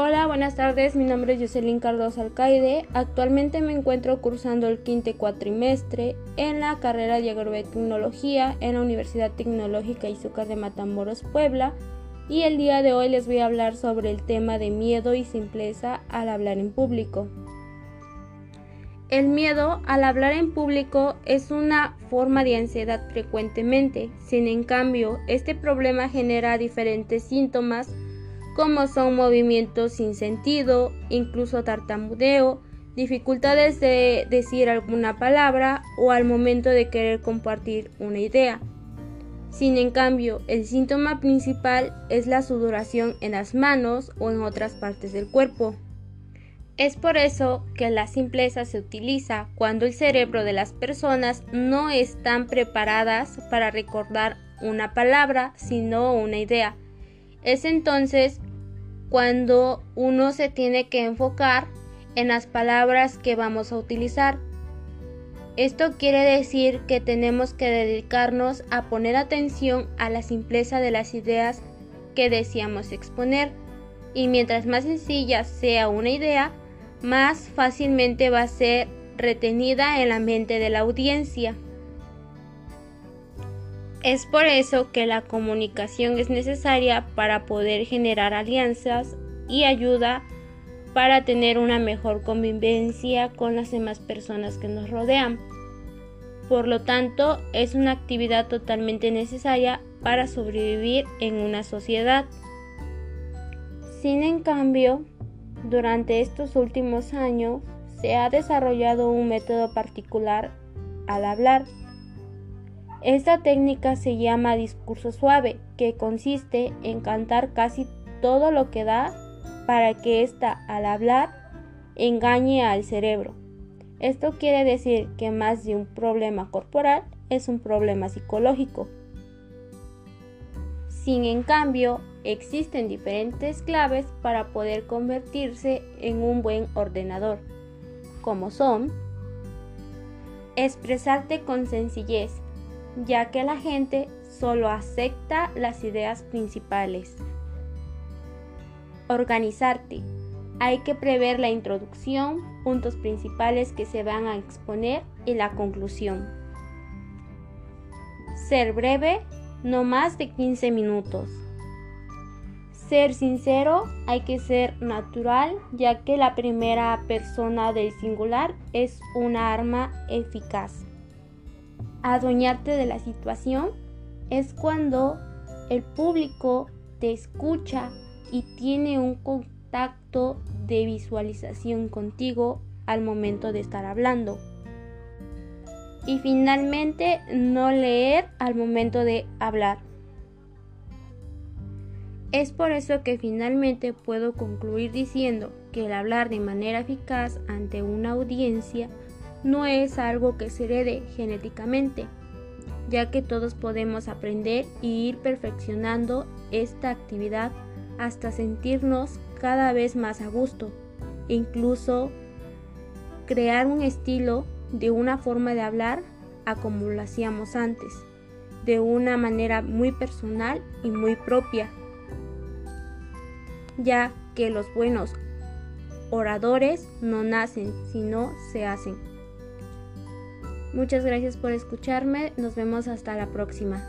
Hola, buenas tardes. Mi nombre es Jocelyn Cardoso Alcaide. Actualmente me encuentro cursando el quinto cuatrimestre en la carrera de Agrobiotecnología en la Universidad Tecnológica Izúcar de Matamoros, Puebla. Y el día de hoy les voy a hablar sobre el tema de miedo y simpleza al hablar en público. El miedo al hablar en público es una forma de ansiedad frecuentemente. Sin en cambio, este problema genera diferentes síntomas como son movimientos sin sentido, incluso tartamudeo, dificultades de decir alguna palabra o al momento de querer compartir una idea. Sin en cambio, el síntoma principal es la sudoración en las manos o en otras partes del cuerpo. Es por eso que la simpleza se utiliza cuando el cerebro de las personas no están preparadas para recordar una palabra, sino una idea. Es entonces cuando uno se tiene que enfocar en las palabras que vamos a utilizar. Esto quiere decir que tenemos que dedicarnos a poner atención a la simpleza de las ideas que deseamos exponer y mientras más sencilla sea una idea, más fácilmente va a ser retenida en la mente de la audiencia. Es por eso que la comunicación es necesaria para poder generar alianzas y ayuda para tener una mejor convivencia con las demás personas que nos rodean. Por lo tanto, es una actividad totalmente necesaria para sobrevivir en una sociedad. Sin en cambio, durante estos últimos años se ha desarrollado un método particular al hablar esta técnica se llama discurso suave, que consiste en cantar casi todo lo que da para que ésta al hablar engañe al cerebro. Esto quiere decir que más de un problema corporal es un problema psicológico. Sin en cambio, existen diferentes claves para poder convertirse en un buen ordenador, como son expresarte con sencillez, ya que la gente solo acepta las ideas principales. Organizarte. Hay que prever la introducción, puntos principales que se van a exponer y la conclusión. Ser breve, no más de 15 minutos. Ser sincero, hay que ser natural, ya que la primera persona del singular es una arma eficaz adueñarte de la situación es cuando el público te escucha y tiene un contacto de visualización contigo al momento de estar hablando. Y finalmente, no leer al momento de hablar. Es por eso que finalmente puedo concluir diciendo que el hablar de manera eficaz ante una audiencia no es algo que se herede genéticamente, ya que todos podemos aprender y ir perfeccionando esta actividad hasta sentirnos cada vez más a gusto, incluso crear un estilo de una forma de hablar a como lo hacíamos antes, de una manera muy personal y muy propia, ya que los buenos oradores no nacen, sino se hacen. Muchas gracias por escucharme, nos vemos hasta la próxima.